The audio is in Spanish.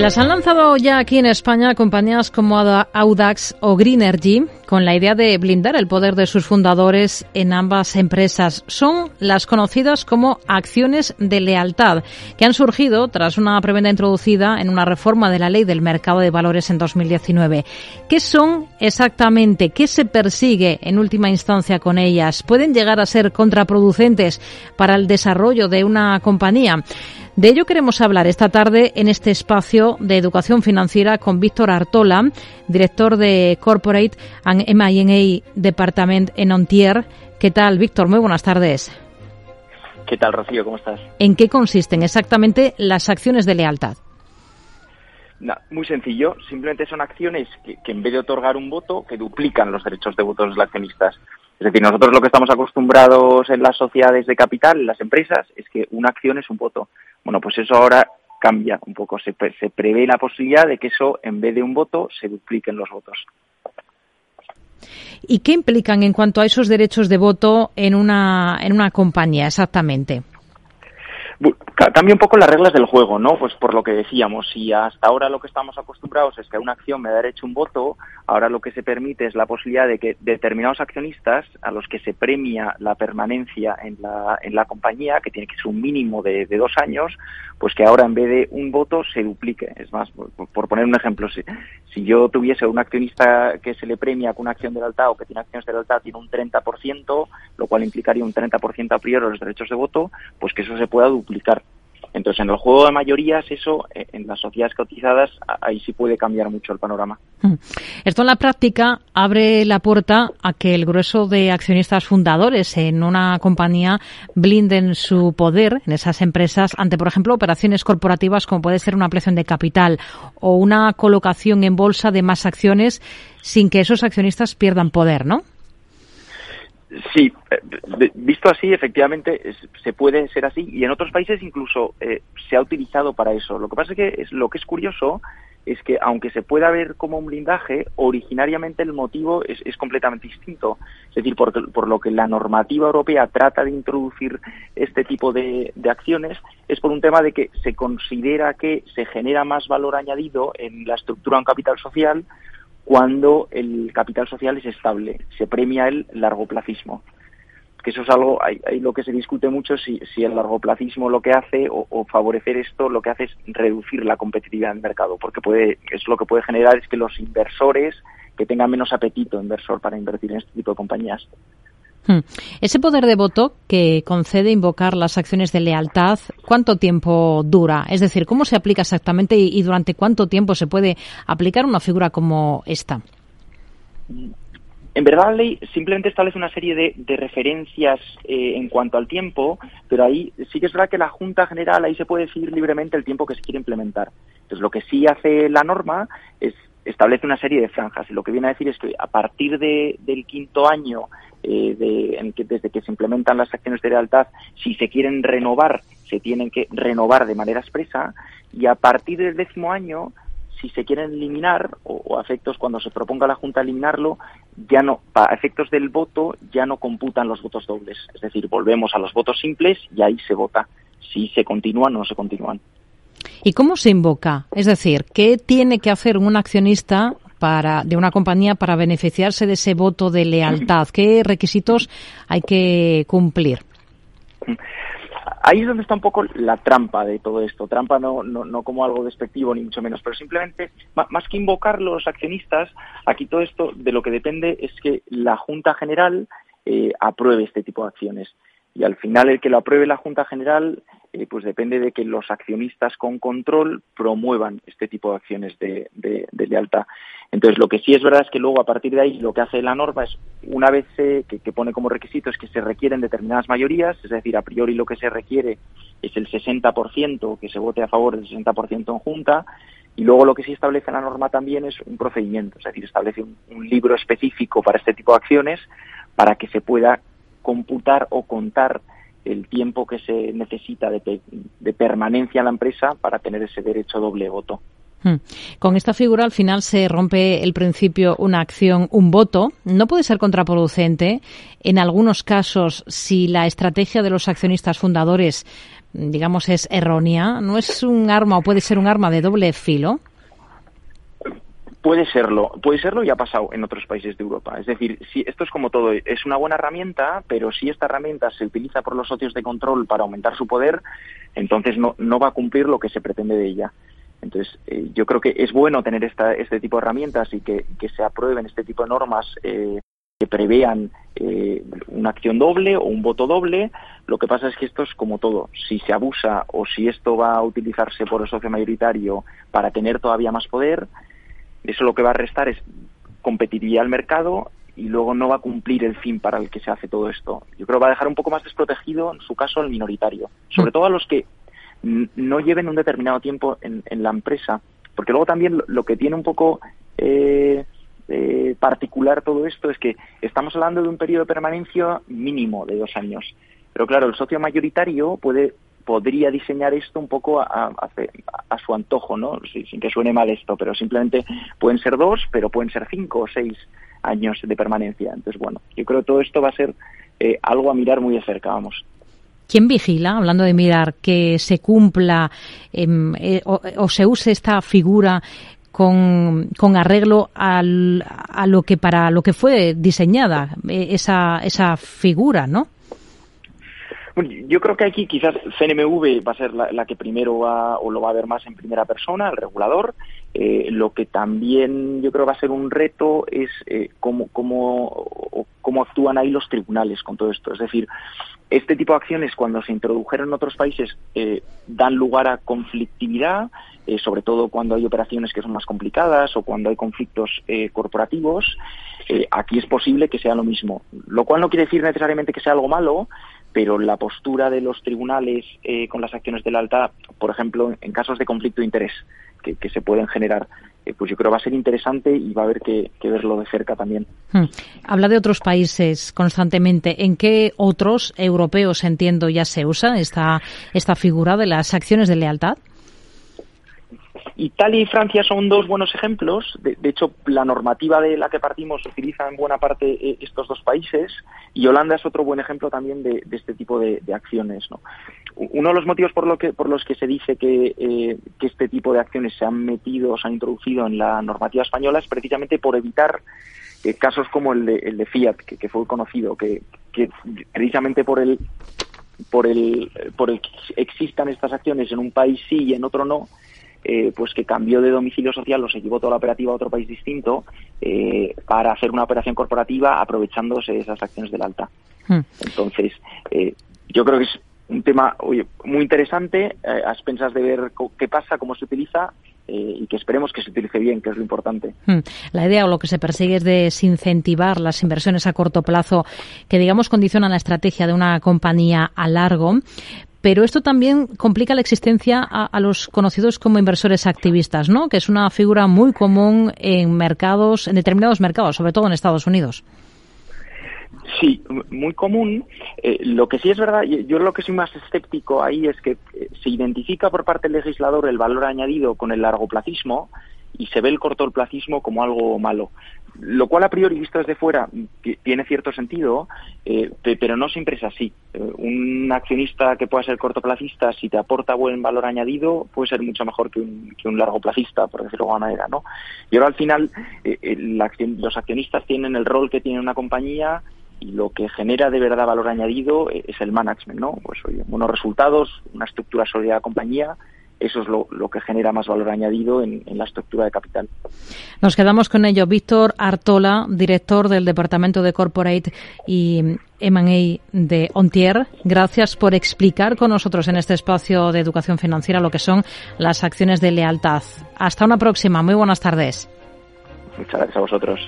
Las han lanzado ya aquí en España compañías como Audax o Greenergy con la idea de blindar el poder de sus fundadores en ambas empresas. Son las conocidas como acciones de lealtad, que han surgido tras una preventa introducida en una reforma de la ley del mercado de valores en 2019. ¿Qué son exactamente? ¿Qué se persigue en última instancia con ellas? ¿Pueden llegar a ser contraproducentes para el desarrollo de una compañía? De ello queremos hablar esta tarde en este espacio de educación financiera con Víctor Artola, director de Corporate and M&A Department en Ontier. ¿Qué tal, Víctor? Muy buenas tardes. ¿Qué tal, Rocío? ¿Cómo estás? ¿En qué consisten exactamente las acciones de lealtad? muy sencillo, simplemente son acciones que, que, en vez de otorgar un voto, que duplican los derechos de voto de los accionistas. Es decir, nosotros lo que estamos acostumbrados en las sociedades de capital, en las empresas, es que una acción es un voto. Bueno, pues eso ahora cambia un poco. Se, se prevé la posibilidad de que eso, en vez de un voto, se dupliquen los votos. ¿Y qué implican en cuanto a esos derechos de voto en una, en una compañía exactamente? Cambia un poco las reglas del juego, ¿no? Pues por lo que decíamos, si hasta ahora lo que estamos acostumbrados es que una acción me da derecho un voto, ahora lo que se permite es la posibilidad de que determinados accionistas a los que se premia la permanencia en la, en la compañía, que tiene que ser un mínimo de, dos años, pues que ahora en vez de un voto se duplique. Es más, por, poner un ejemplo, si, si yo tuviese un accionista que se le premia con una acción de lealtad o que tiene acciones de lealtad, tiene un 30%, lo cual implicaría un 30% a priori de los derechos de voto, pues que eso se pueda duplicar. Entonces, en el juego de mayorías, eso, eh, en las sociedades cotizadas, ahí sí puede cambiar mucho el panorama. Mm. Esto en la práctica abre la puerta a que el grueso de accionistas fundadores en una compañía blinden su poder en esas empresas ante, por ejemplo, operaciones corporativas como puede ser una ampliación de capital o una colocación en bolsa de más acciones sin que esos accionistas pierdan poder, ¿no? Sí, eh, visto así, efectivamente se puede ser así y en otros países incluso eh, se ha utilizado para eso. Lo que pasa es que es, lo que es curioso es que aunque se pueda ver como un blindaje, originariamente el motivo es, completamente distinto. Es decir, por, por, lo que la normativa europea trata de introducir este tipo de, de acciones es por un tema de que se considera que se genera más valor añadido en la estructura de un capital social cuando el capital social es estable, se premia el largoplacismo. Que eso es algo, hay, lo que se discute mucho si, si el largoplacismo lo que hace o, favorecer esto lo que hace es reducir la competitividad del mercado, porque puede, es lo que puede generar es que los inversores que tengan menos apetito inversor para invertir en este tipo de compañías. Hmm. Ese poder de voto que concede invocar las acciones de lealtad, ¿cuánto tiempo dura? Es decir, ¿cómo se aplica exactamente y, durante cuánto tiempo se puede aplicar una figura como esta? En verdad la ley simplemente establece una serie de, referencias eh, en cuanto al tiempo, pero ahí sí que es verdad que la Junta General ahí se puede decidir libremente el tiempo que se quiere implementar. Entonces lo que sí hace la norma es establece una serie de franjas y lo que viene a decir es que a partir de, del quinto año eh, de, que, desde que se implementan las acciones de lealtad, si se quieren renovar, se tienen que renovar de manera expresa y a partir del décimo año, si se quieren eliminar o, a efectos cuando se proponga la Junta eliminarlo, ya no, a efectos del voto ya no computan los votos dobles. Es decir, volvemos a los votos simples y ahí se vota si se continúan o no se continúan. ¿Y cómo se invoca? Es decir, ¿qué tiene que hacer un accionista de una compañía para beneficiarse de ese voto de lealtad? ¿Qué requisitos hay que cumplir? Ahí es donde está un poco la trampa de todo esto. Trampa no, no, no como algo despectivo ni mucho menos, pero simplemente, más que invocar los accionistas, aquí todo esto de lo que depende es que la Junta General eh, apruebe este tipo de acciones. Y al final el que lo apruebe la Junta General eh, pues depende de que los accionistas con control promuevan este tipo de acciones de, lealtad. Entonces, lo que sí es verdad es que luego, a partir de ahí, lo que hace la norma es, una vez que, pone como requisito, es que se requieren determinadas mayorías, es decir, a priori lo que se requiere es el 60%, que se vote a favor del 60% en junta, y luego lo que sí establece la norma también es un procedimiento, es decir, establece un libro específico para este tipo de acciones para que se pueda computar o contar el tiempo que se necesita de, permanencia en la empresa para tener ese derecho doble voto. Hmm. Con esta figura al final se rompe el principio una acción, un voto. No puede ser contraproducente en algunos casos si la estrategia de los accionistas fundadores, digamos, es errónea. ¿No es un arma o puede ser un arma de doble filo? Puede serlo, puede serlo y ha pasado en otros países de Europa. Es decir, si esto es como todo, es una buena herramienta, pero si esta herramienta se utiliza por los socios de control para aumentar su poder, entonces no, no va a cumplir lo que se pretende de ella. Entonces, eh, yo creo que es bueno tener esta, este tipo de herramientas y que, se aprueben este tipo de normas eh, que prevean eh, una acción doble o un voto doble. Lo que pasa es que esto es como todo. Si se abusa o si esto va a utilizarse por el socio mayoritario para tener todavía más poder, eso lo que va a restar es competitividad al mercado y luego no va a cumplir el fin para el que se hace todo esto. Yo creo que va a dejar un poco más desprotegido, en su caso, al minoritario. Sobre mm. todo a los que no lleven un determinado tiempo en, la empresa, porque luego también lo, que tiene un poco eh, eh, particular todo esto es que estamos hablando de un periodo de permanencia mínimo de dos años, pero claro, el socio mayoritario puede podría diseñar esto un poco a, su antojo, ¿no? Sin, que suene mal esto, pero simplemente pueden ser dos, pero pueden ser cinco o seis años de permanencia. Entonces, bueno, yo creo que todo esto va a ser eh, algo a mirar muy de cerca, vamos. ¿Quién vigila, hablando de mirar, que se cumpla em, eh, o, se use esta figura con, arreglo al, a lo que para lo que fue diseñada eh, esa, esa figura, ¿no? Yo creo que aquí quizás CNMV va a ser la, que primero va o lo va a ver más en primera persona, el regulador. Eh, lo que también yo creo va a ser un reto es cómo, cómo, cómo actúan ahí los tribunales con todo esto. Es decir, este tipo de acciones, cuando se introdujeron en otros países, eh, dan lugar a conflictividad, eh, sobre todo cuando hay operaciones que son más complicadas o cuando hay conflictos eh, corporativos. aquí es posible que sea lo mismo, lo cual no quiere decir necesariamente que sea algo malo, pero la postura de los tribunales con las acciones de la alta, por ejemplo, en casos de conflicto de interés que se pueden generar, eh, pues yo creo va a ser interesante y va a haber que, verlo de cerca también. Hmm. Habla de otros países constantemente. ¿En qué otros europeos, entiendo, ya se usa esta, esta figura de las acciones de lealtad? Italia y Francia son dos buenos ejemplos. De, hecho, la normativa de la que partimos utiliza en buena parte eh, estos dos países y Holanda es otro buen ejemplo también de, este tipo de, acciones. Uno de los motivos por, lo que, por los que se dice que, eh, que, este tipo de acciones se han metido, se han introducido en la normativa española es precisamente por evitar eh, casos como el de, el de Fiat, que, fue conocido, que, que precisamente por el por el por el que existan estas acciones en un país sí y en otro no, eh, pues que cambió de domicilio social o se llevó toda la operativa a otro país distinto eh, para hacer una operación corporativa aprovechándose de esas acciones del alta. Hmm. Entonces, eh, yo creo que es un tema muy interesante a expensas de ver qué pasa, cómo se utiliza y que esperemos que se utilice bien, que es lo importante. Hmm. La idea o lo que se persigue es desincentivar las inversiones a corto plazo que, digamos, condicionan la estrategia de una compañía a largo, pero esto también complica la existencia a, los conocidos como inversores activistas, ¿no? Que es una figura muy común en mercados, en determinados mercados, sobre todo en Estados Unidos. Sí, muy común. Eh, lo que sí es verdad, yo lo que soy más escéptico ahí es que eh, se identifica por parte del legislador el valor añadido con el largoplacismo y se ve el cortoplacismo como algo malo lo cual a priori visto desde fuera tiene cierto sentido, eh, pero no siempre es así. Eh, un accionista que pueda ser cortoplacista, si te aporta buen valor añadido, puede ser mucho mejor que un, que un largoplacista, por decirlo de alguna manera, ¿no? Y ahora al final eh, los accionistas tienen el rol que tiene una compañía y lo que genera de verdad valor añadido es el management, ¿no? Pues oye, buenos resultados, una estructura sólida de la compañía eso es lo, que genera más valor añadido en, la estructura de capital. Nos quedamos con ello. Víctor Artola, director del Departamento de Corporate y M&A de Ontier. Gracias por explicar con nosotros en este espacio de educación financiera lo que son las acciones de lealtad. Hasta una próxima. Muy buenas tardes. Muchas gracias a vosotros.